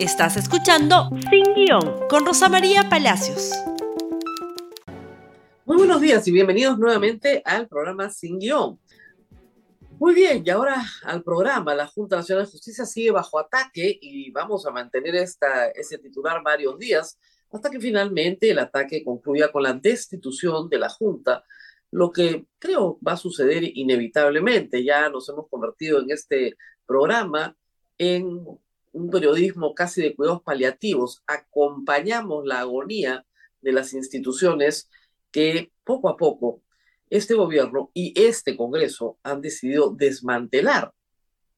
Estás escuchando Sin Guión con Rosa María Palacios. Muy buenos días y bienvenidos nuevamente al programa Sin Guión. Muy bien, y ahora al programa. La Junta Nacional de Justicia sigue bajo ataque y vamos a mantener esta, ese titular varios días hasta que finalmente el ataque concluya con la destitución de la Junta, lo que creo va a suceder inevitablemente. Ya nos hemos convertido en este programa en un periodismo casi de cuidados paliativos, acompañamos la agonía de las instituciones que poco a poco este gobierno y este Congreso han decidido desmantelar.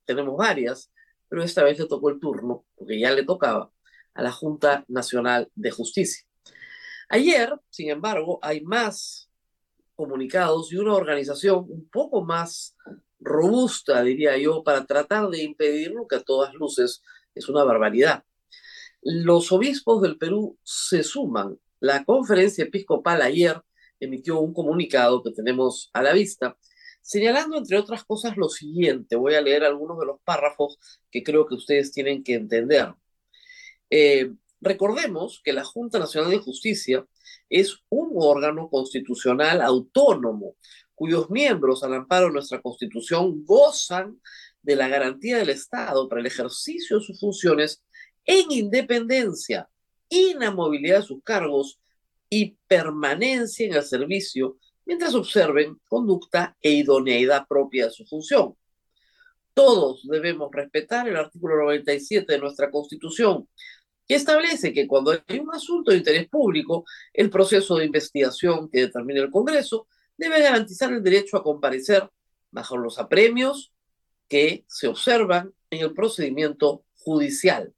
Tenemos varias, pero esta vez le tocó el turno, porque ya le tocaba, a la Junta Nacional de Justicia. Ayer, sin embargo, hay más comunicados y una organización un poco más robusta, diría yo, para tratar de impedir lo que a todas luces es una barbaridad. Los obispos del Perú se suman. La conferencia episcopal ayer emitió un comunicado que tenemos a la vista, señalando, entre otras cosas, lo siguiente. Voy a leer algunos de los párrafos que creo que ustedes tienen que entender. Eh, recordemos que la Junta Nacional de Justicia es un órgano constitucional autónomo, cuyos miembros, al amparo de nuestra Constitución, gozan de la garantía del Estado para el ejercicio de sus funciones en independencia, inamovilidad de sus cargos y permanencia en el servicio mientras observen conducta e idoneidad propia de su función. Todos debemos respetar el artículo 97 de nuestra Constitución, que establece que cuando hay un asunto de interés público, el proceso de investigación que determine el Congreso debe garantizar el derecho a comparecer bajo los apremios que se observan en el procedimiento judicial.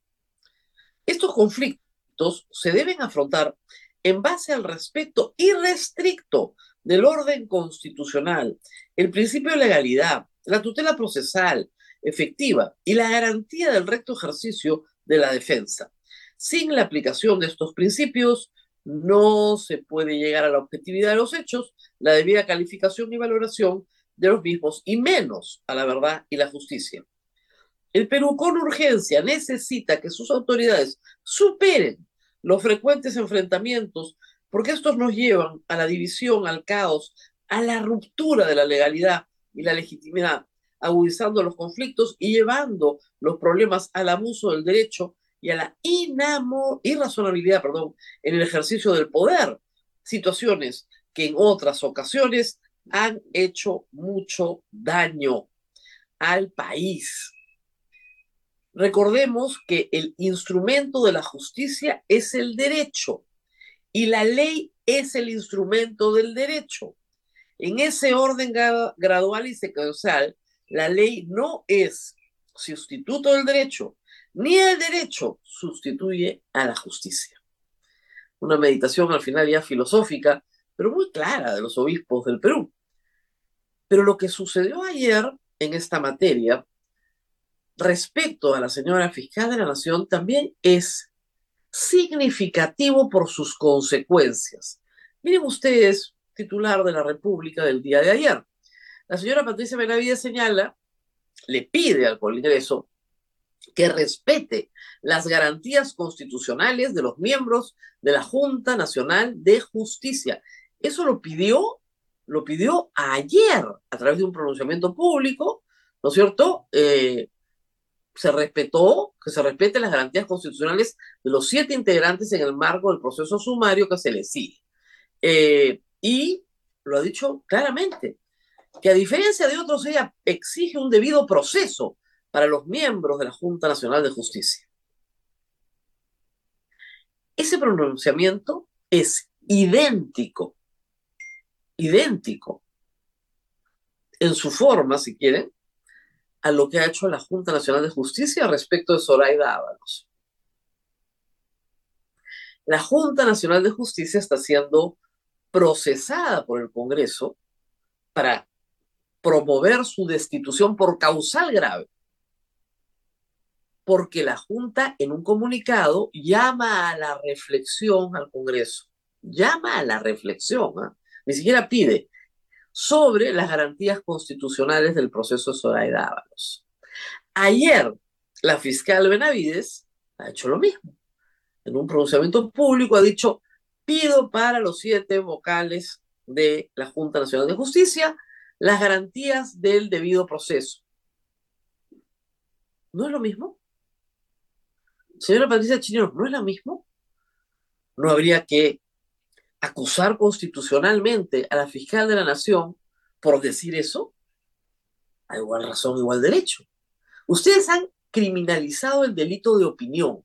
Estos conflictos se deben afrontar en base al respeto irrestricto del orden constitucional, el principio de legalidad, la tutela procesal efectiva y la garantía del recto ejercicio de la defensa. Sin la aplicación de estos principios, no se puede llegar a la objetividad de los hechos, la debida calificación y valoración de los mismos y menos a la verdad y la justicia. El Perú con urgencia necesita que sus autoridades superen los frecuentes enfrentamientos porque estos nos llevan a la división, al caos, a la ruptura de la legalidad y la legitimidad, agudizando los conflictos y llevando los problemas al abuso del derecho y a la inamo, irrazonabilidad perdón, en el ejercicio del poder, situaciones que en otras ocasiones han hecho mucho daño al país. Recordemos que el instrumento de la justicia es el derecho y la ley es el instrumento del derecho. En ese orden gradual y secuencial, la ley no es sustituto del derecho, ni el derecho sustituye a la justicia. Una meditación al final ya filosófica, pero muy clara de los obispos del Perú. Pero lo que sucedió ayer en esta materia respecto a la señora fiscal de la Nación también es significativo por sus consecuencias. Miren ustedes, titular de la República del día de ayer. La señora Patricia Benavides señala, le pide al Congreso que respete las garantías constitucionales de los miembros de la Junta Nacional de Justicia. Eso lo pidió lo pidió ayer a través de un pronunciamiento público, ¿no es cierto? Eh, se respetó, que se respeten las garantías constitucionales de los siete integrantes en el marco del proceso sumario que se les sigue. Eh, y lo ha dicho claramente, que a diferencia de otros, ella exige un debido proceso para los miembros de la Junta Nacional de Justicia. Ese pronunciamiento es idéntico idéntico en su forma, si quieren, a lo que ha hecho la Junta Nacional de Justicia respecto de Zoraida Ábalos. La Junta Nacional de Justicia está siendo procesada por el Congreso para promover su destitución por causal grave, porque la Junta en un comunicado llama a la reflexión al Congreso, llama a la reflexión. ¿ah? Ni siquiera pide, sobre las garantías constitucionales del proceso de Zoraida Ábalos. Ayer, la fiscal Benavides ha hecho lo mismo. En un pronunciamiento público ha dicho, pido para los siete vocales de la Junta Nacional de Justicia las garantías del debido proceso. ¿No es lo mismo? Señora Patricia Chino, ¿no es lo mismo? ¿No habría que acusar constitucionalmente a la fiscal de la nación por decir eso? A igual razón, igual derecho. Ustedes han criminalizado el delito de opinión.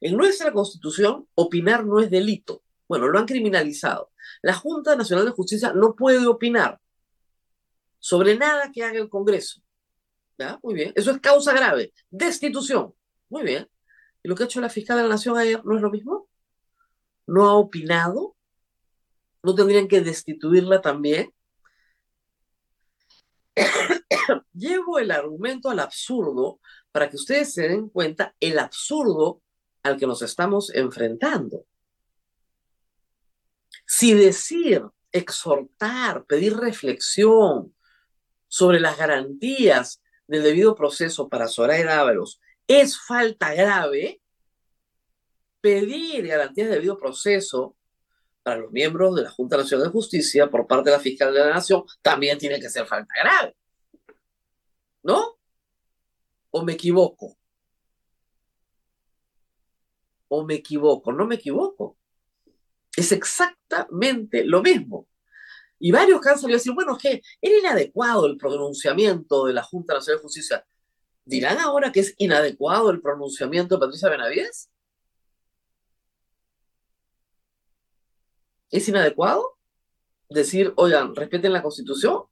En nuestra constitución, opinar no es delito. Bueno, lo han criminalizado. La Junta Nacional de Justicia no puede opinar sobre nada que haga el Congreso. ¿Ya? Muy bien. Eso es causa grave. Destitución. Muy bien. ¿Y lo que ha hecho la fiscal de la Nación ayer no es lo mismo? ¿No ha opinado? ¿No tendrían que destituirla también? Llevo el argumento al absurdo para que ustedes se den cuenta el absurdo al que nos estamos enfrentando. Si decir, exhortar, pedir reflexión sobre las garantías del debido proceso para Soraya Ábalos es falta grave, pedir garantías de debido proceso para los miembros de la Junta Nacional de Justicia por parte de la fiscal de la Nación también tiene que ser falta grave. ¿No? ¿O me equivoco? ¿O me equivoco? No me equivoco. Es exactamente lo mismo. Y varios que han salido a decir, bueno, que era inadecuado el pronunciamiento de la Junta Nacional de Justicia. ¿Dirán ahora que es inadecuado el pronunciamiento de Patricia Benavides? ¿Es inadecuado decir, oigan, respeten la Constitución?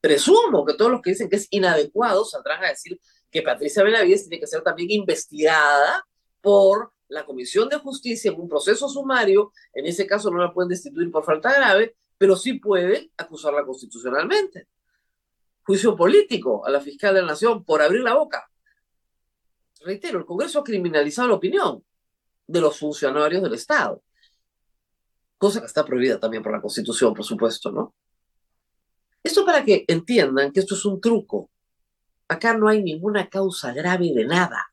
Presumo que todos los que dicen que es inadecuado saldrán a decir que Patricia Benavides tiene que ser también investigada por la Comisión de Justicia en un proceso sumario. En ese caso no la pueden destituir por falta grave, pero sí pueden acusarla constitucionalmente juicio político a la fiscal de la Nación por abrir la boca. Reitero, el Congreso ha criminalizado la opinión de los funcionarios del Estado, cosa que está prohibida también por la Constitución, por supuesto, ¿no? Esto para que entiendan que esto es un truco. Acá no hay ninguna causa grave de nada.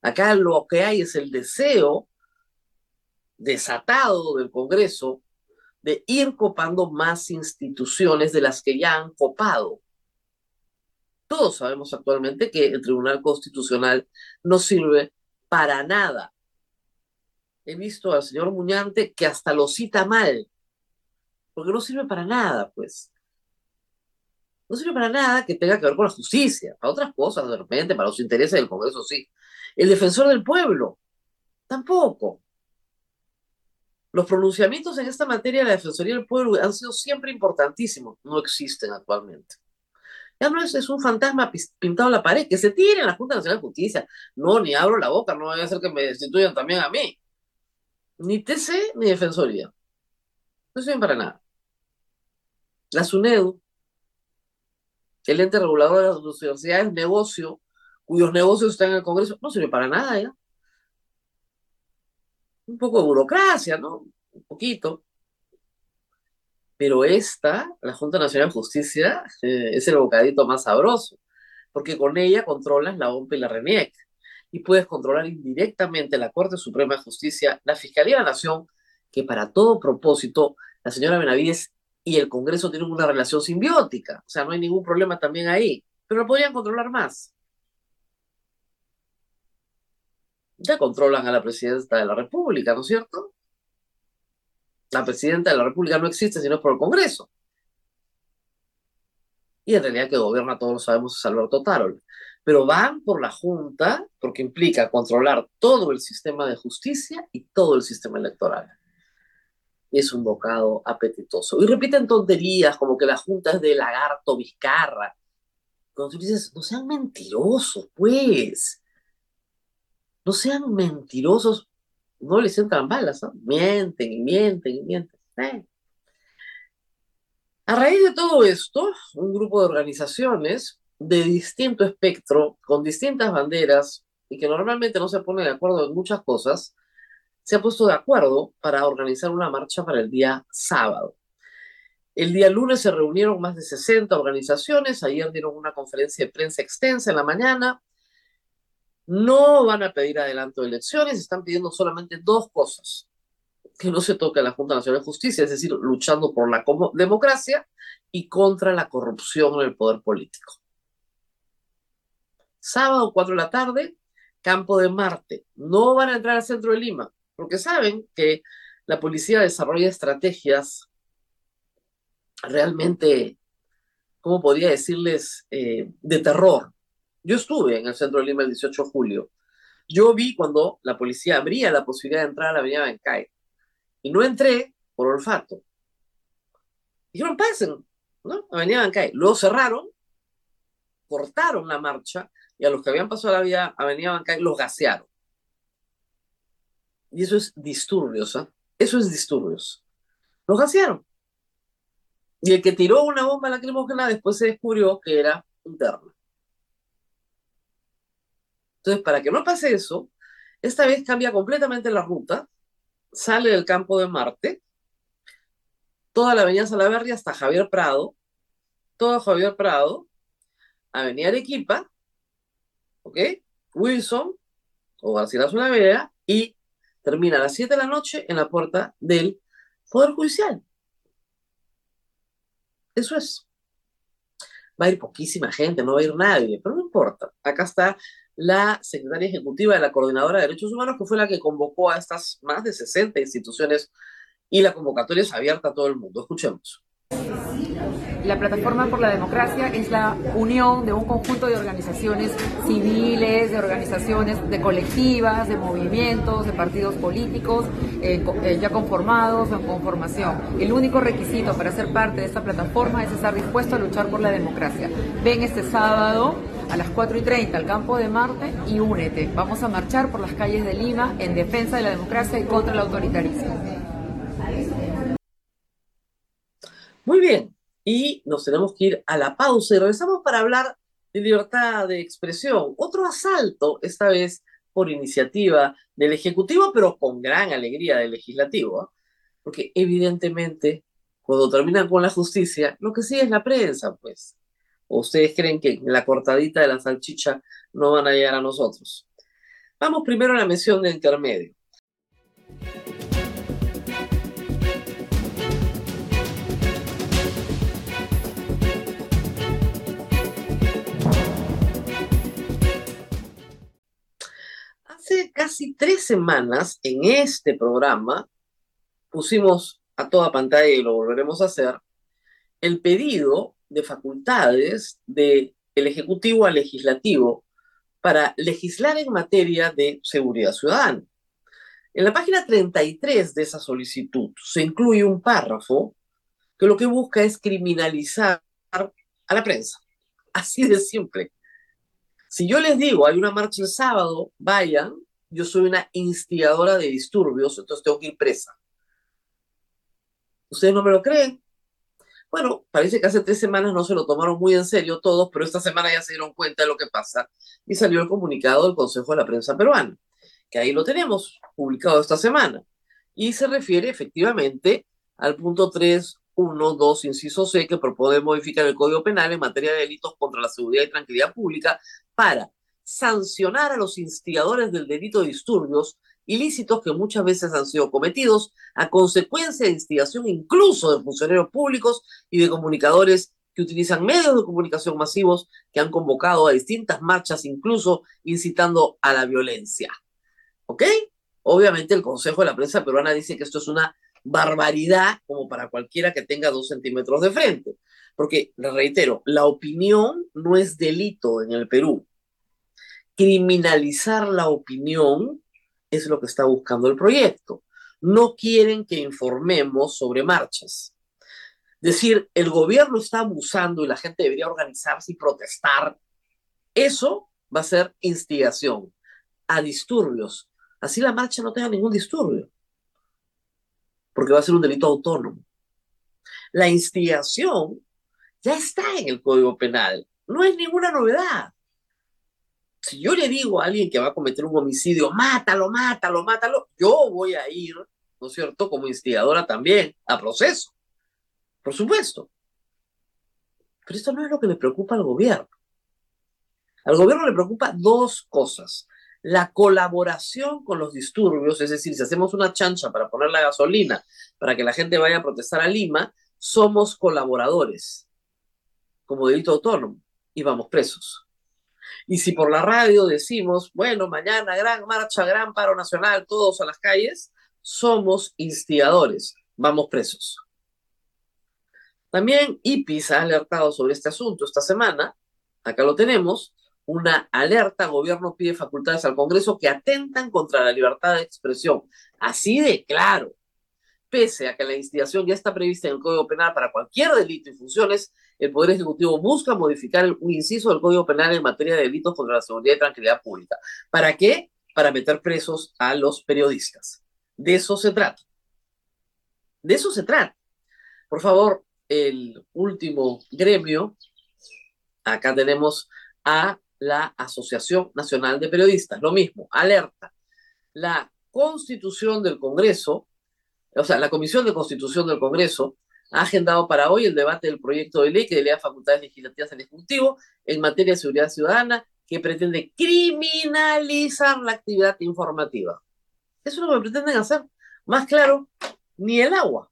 Acá lo que hay es el deseo desatado del Congreso de ir copando más instituciones de las que ya han copado. Todos sabemos actualmente que el Tribunal Constitucional no sirve para nada. He visto al señor Muñante que hasta lo cita mal, porque no sirve para nada, pues. No sirve para nada que tenga que ver con la justicia, para otras cosas, de repente, para los intereses del Congreso, sí. El defensor del pueblo, tampoco. Los pronunciamientos en esta materia de la Defensoría del Pueblo han sido siempre importantísimos, no existen actualmente. Ya no es, es un fantasma pintado en la pared, que se tire en la Junta Nacional de Justicia. No, ni abro la boca, no voy a hacer que me destituyan también a mí. Ni TC ni Defensoría. No sirven para nada. La SUNEDU, el ente regulador de las universidades, negocio, cuyos negocios están en el Congreso, no sirve para nada un poco de burocracia, ¿no? Un poquito. Pero esta, la Junta Nacional de Justicia, eh, es el bocadito más sabroso, porque con ella controlas la OMP y la RENIEC, y puedes controlar indirectamente la Corte Suprema de Justicia, la Fiscalía de la Nación, que para todo propósito, la señora Benavides y el Congreso tienen una relación simbiótica, o sea, no hay ningún problema también ahí, pero lo podrían controlar más. ya controlan a la presidenta de la República, ¿no es cierto? La presidenta de la República no existe sino por el Congreso. Y en realidad que gobierna, todos lo sabemos, es Alberto Tarol. Pero van por la Junta porque implica controlar todo el sistema de justicia y todo el sistema electoral. Es un bocado apetitoso. Y repiten tonterías como que la Junta es de lagarto Vizcarra. Cuando tú dices, no sean mentirosos, pues no sean mentirosos, no les entran balas. Mienten y mienten y mienten. Eh. A raíz de todo esto, un grupo de organizaciones de distinto espectro, con distintas banderas, y que normalmente no se pone de acuerdo en muchas cosas, se ha puesto de acuerdo para organizar una marcha para el día sábado. El día lunes se reunieron más de 60 organizaciones, ayer dieron una conferencia de prensa extensa en la mañana, no van a pedir adelanto de elecciones, están pidiendo solamente dos cosas. Que no se toque la Junta Nacional de Justicia, es decir, luchando por la democracia y contra la corrupción en el poder político. Sábado, 4 de la tarde, Campo de Marte. No van a entrar al centro de Lima, porque saben que la policía desarrolla estrategias realmente, ¿cómo podría decirles?, eh, de terror. Yo estuve en el centro de Lima el 18 de julio. Yo vi cuando la policía abría la posibilidad de entrar a la avenida Bancay. Y no entré por olfato. Dijeron, pasen, ¿no? Avenida Bancay. Luego cerraron, cortaron la marcha y a los que habían pasado la vía Avenida Bancay los gasearon. Y eso es disturbios, ¿ah? Eso es disturbios. Los gasearon. Y el que tiró una bomba lacrimógena después se descubrió que era interna. Entonces, para que no pase eso, esta vez cambia completamente la ruta, sale del campo de Marte, toda la avenida Salaverria hasta Javier Prado, todo Javier Prado, avenida Arequipa, ¿ok? Wilson o Garcilaso la Vega y termina a las 7 de la noche en la puerta del Poder Judicial. Eso es. Va a ir poquísima gente, no va a ir nadie, pero no importa. Acá está la secretaria ejecutiva de la Coordinadora de Derechos Humanos, que fue la que convocó a estas más de 60 instituciones y la convocatoria es abierta a todo el mundo. Escuchemos. La Plataforma por la Democracia es la unión de un conjunto de organizaciones civiles, de organizaciones, de colectivas, de movimientos, de partidos políticos eh, eh, ya conformados o en conformación. El único requisito para ser parte de esta plataforma es estar dispuesto a luchar por la democracia. Ven este sábado a las 4 y 30 al campo de Marte y únete. Vamos a marchar por las calles de Lima en defensa de la democracia y contra el autoritarismo. Muy bien, y nos tenemos que ir a la pausa y regresamos para hablar de libertad de expresión. Otro asalto, esta vez por iniciativa del Ejecutivo, pero con gran alegría del Legislativo, ¿ah? porque evidentemente cuando terminan con la justicia, lo que sigue es la prensa, pues. ¿O ustedes creen que la cortadita de la salchicha no van a llegar a nosotros? Vamos primero a la mención de intermedio. Casi tres semanas en este programa pusimos a toda pantalla y lo volveremos a hacer el pedido de facultades del Ejecutivo al Legislativo para legislar en materia de seguridad ciudadana. En la página 33 de esa solicitud se incluye un párrafo que lo que busca es criminalizar a la prensa. Así de simple. Si yo les digo, hay una marcha el sábado, vayan, yo soy una instigadora de disturbios, entonces tengo que ir presa. ¿Ustedes no me lo creen? Bueno, parece que hace tres semanas no se lo tomaron muy en serio todos, pero esta semana ya se dieron cuenta de lo que pasa y salió el comunicado del Consejo de la Prensa Peruana, que ahí lo tenemos, publicado esta semana, y se refiere efectivamente al punto 3.1.2, inciso C, que propone modificar el Código Penal en materia de delitos contra la seguridad y tranquilidad pública para sancionar a los instigadores del delito de disturbios ilícitos que muchas veces han sido cometidos a consecuencia de instigación incluso de funcionarios públicos y de comunicadores que utilizan medios de comunicación masivos que han convocado a distintas marchas, incluso incitando a la violencia. ¿Ok? Obviamente el Consejo de la Prensa Peruana dice que esto es una barbaridad como para cualquiera que tenga dos centímetros de frente. Porque, les reitero, la opinión no es delito en el Perú. Criminalizar la opinión es lo que está buscando el proyecto. No quieren que informemos sobre marchas. Decir, el gobierno está abusando y la gente debería organizarse y protestar. Eso va a ser instigación a disturbios. Así la marcha no tenga ningún disturbio. Porque va a ser un delito autónomo. La instigación ya está en el Código Penal. No es ninguna novedad si yo le digo a alguien que va a cometer un homicidio, mátalo, mátalo, mátalo, yo voy a ir, ¿no es cierto?, como instigadora también a proceso. Por supuesto. Pero esto no es lo que le preocupa al gobierno. Al gobierno le preocupa dos cosas. la colaboración con los disturbios, es decir, si hacemos una chancha para poner la gasolina para que la gente vaya a protestar a Lima, somos colaboradores como delito autónomo y vamos presos. Y si por la radio decimos, bueno, mañana gran marcha, gran paro nacional, todos a las calles, somos instigadores, vamos presos. También IPIS ha alertado sobre este asunto esta semana, acá lo tenemos, una alerta, gobierno pide facultades al Congreso que atentan contra la libertad de expresión. Así de claro. Pese a que la instigación ya está prevista en el Código Penal para cualquier delito y funciones, el Poder Ejecutivo busca modificar un inciso del Código Penal en materia de delitos contra la seguridad y tranquilidad pública. ¿Para qué? Para meter presos a los periodistas. De eso se trata. De eso se trata. Por favor, el último gremio, acá tenemos a la Asociación Nacional de Periodistas. Lo mismo, alerta. La constitución del Congreso, o sea, la Comisión de Constitución del Congreso ha agendado para hoy el debate del proyecto de ley que delega facultades legislativas al Ejecutivo en materia de seguridad ciudadana que pretende criminalizar la actividad informativa. Eso es lo que pretenden hacer. Más claro, ni el agua.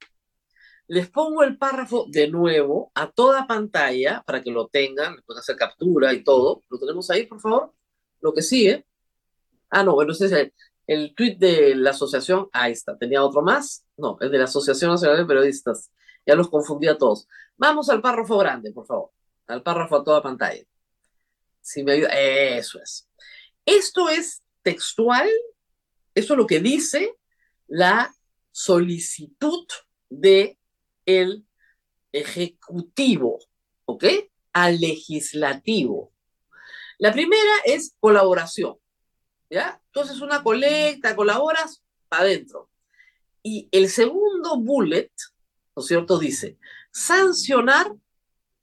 Les pongo el párrafo de nuevo a toda pantalla para que lo tengan, les pueden hacer captura y todo. ¿Lo tenemos ahí, por favor? Lo que sigue. Ah, no, bueno, ese es el, el tweet de la asociación. Ahí está. ¿Tenía otro más? No, el de la Asociación Nacional de Periodistas. Ya los confundí a todos. Vamos al párrafo grande, por favor. Al párrafo a toda pantalla. Si me ayuda. Eso es. Esto es textual. Eso es lo que dice la solicitud de el ejecutivo, ¿ok? Al legislativo. La primera es colaboración, ¿ya? Entonces una colecta, colaboras, para adentro. Y el segundo bullet, ¿no es cierto? Dice, sancionar, o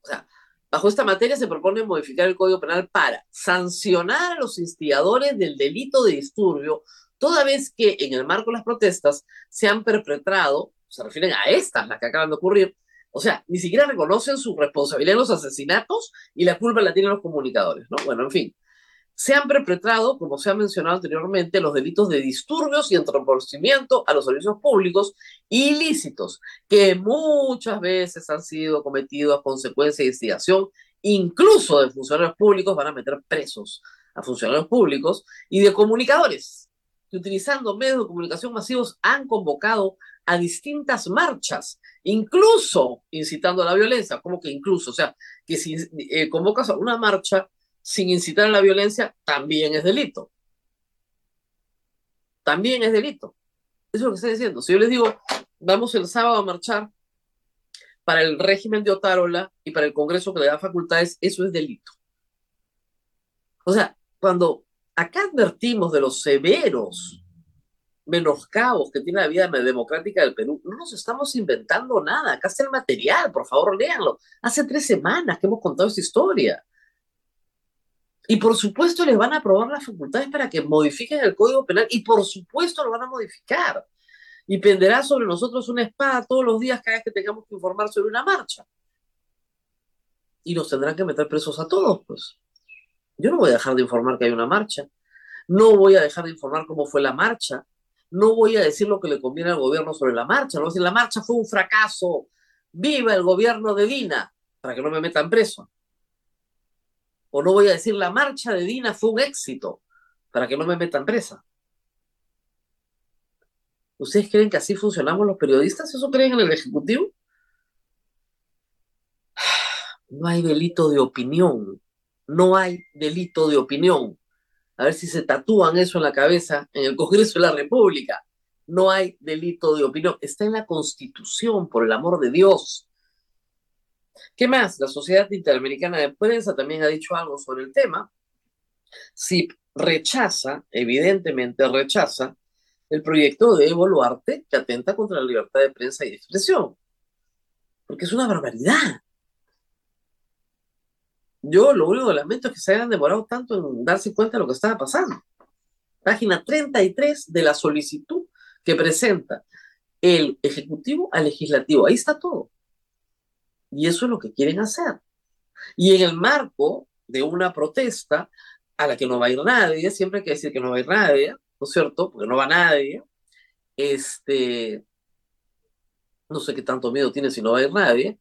sea, bajo esta materia se propone modificar el Código Penal para sancionar a los instigadores del delito de disturbio, toda vez que en el marco de las protestas se han perpetrado se refieren a estas, las que acaban de ocurrir. O sea, ni siquiera reconocen su responsabilidad en los asesinatos y la culpa la tienen los comunicadores, ¿no? Bueno, en fin. Se han perpetrado, como se ha mencionado anteriormente, los delitos de disturbios y entorpecimiento a los servicios públicos ilícitos, que muchas veces han sido cometidos a consecuencia de instigación, incluso de funcionarios públicos, van a meter presos a funcionarios públicos y de comunicadores, que utilizando medios de comunicación masivos han convocado a distintas marchas, incluso incitando a la violencia, como que incluso, o sea, que si eh, convocas a una marcha sin incitar a la violencia, también es delito. También es delito. Eso es lo que estoy diciendo. Si yo les digo, vamos el sábado a marchar para el régimen de Otárola y para el Congreso que le da facultades, eso es delito. O sea, cuando acá advertimos de los severos menoscabos que tiene la vida democrática del Perú. No nos estamos inventando nada. Acá está el material, por favor, léanlo. Hace tres semanas que hemos contado esta historia. Y por supuesto les van a aprobar las facultades para que modifiquen el Código Penal y por supuesto lo van a modificar. Y penderá sobre nosotros una espada todos los días cada vez que tengamos que informar sobre una marcha. Y nos tendrán que meter presos a todos, pues. Yo no voy a dejar de informar que hay una marcha. No voy a dejar de informar cómo fue la marcha no voy a decir lo que le conviene al gobierno sobre la marcha, no voy a decir la marcha fue un fracaso, viva el gobierno de Dina, para que no me metan preso. O no voy a decir la marcha de Dina fue un éxito, para que no me metan presa. ¿Ustedes creen que así funcionamos los periodistas? ¿Eso creen en el Ejecutivo? No hay delito de opinión. No hay delito de opinión a ver si se tatúan eso en la cabeza en el Congreso de la República. No hay delito de opinión. Está en la Constitución, por el amor de Dios. ¿Qué más? La Sociedad Interamericana de Prensa también ha dicho algo sobre el tema. Si rechaza, evidentemente rechaza, el proyecto de Evo Luarte que atenta contra la libertad de prensa y de expresión. Porque es una barbaridad. Yo lo único que lamento es que se hayan demorado tanto en darse cuenta de lo que estaba pasando. Página 33 de la solicitud que presenta el Ejecutivo al Legislativo. Ahí está todo. Y eso es lo que quieren hacer. Y en el marco de una protesta, a la que no va a ir nadie, siempre hay que decir que no va a ir nadie, ¿no es cierto? Porque no va nadie. Este, no sé qué tanto miedo tiene si no va a ir nadie.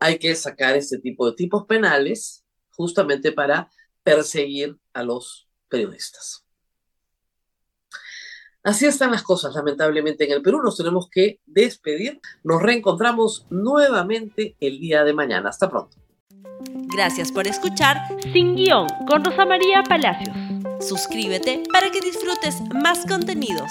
Hay que sacar este tipo de tipos penales justamente para perseguir a los periodistas. Así están las cosas, lamentablemente, en el Perú. Nos tenemos que despedir. Nos reencontramos nuevamente el día de mañana. Hasta pronto. Gracias por escuchar Sin Guión con Rosa María Palacios. Suscríbete para que disfrutes más contenidos.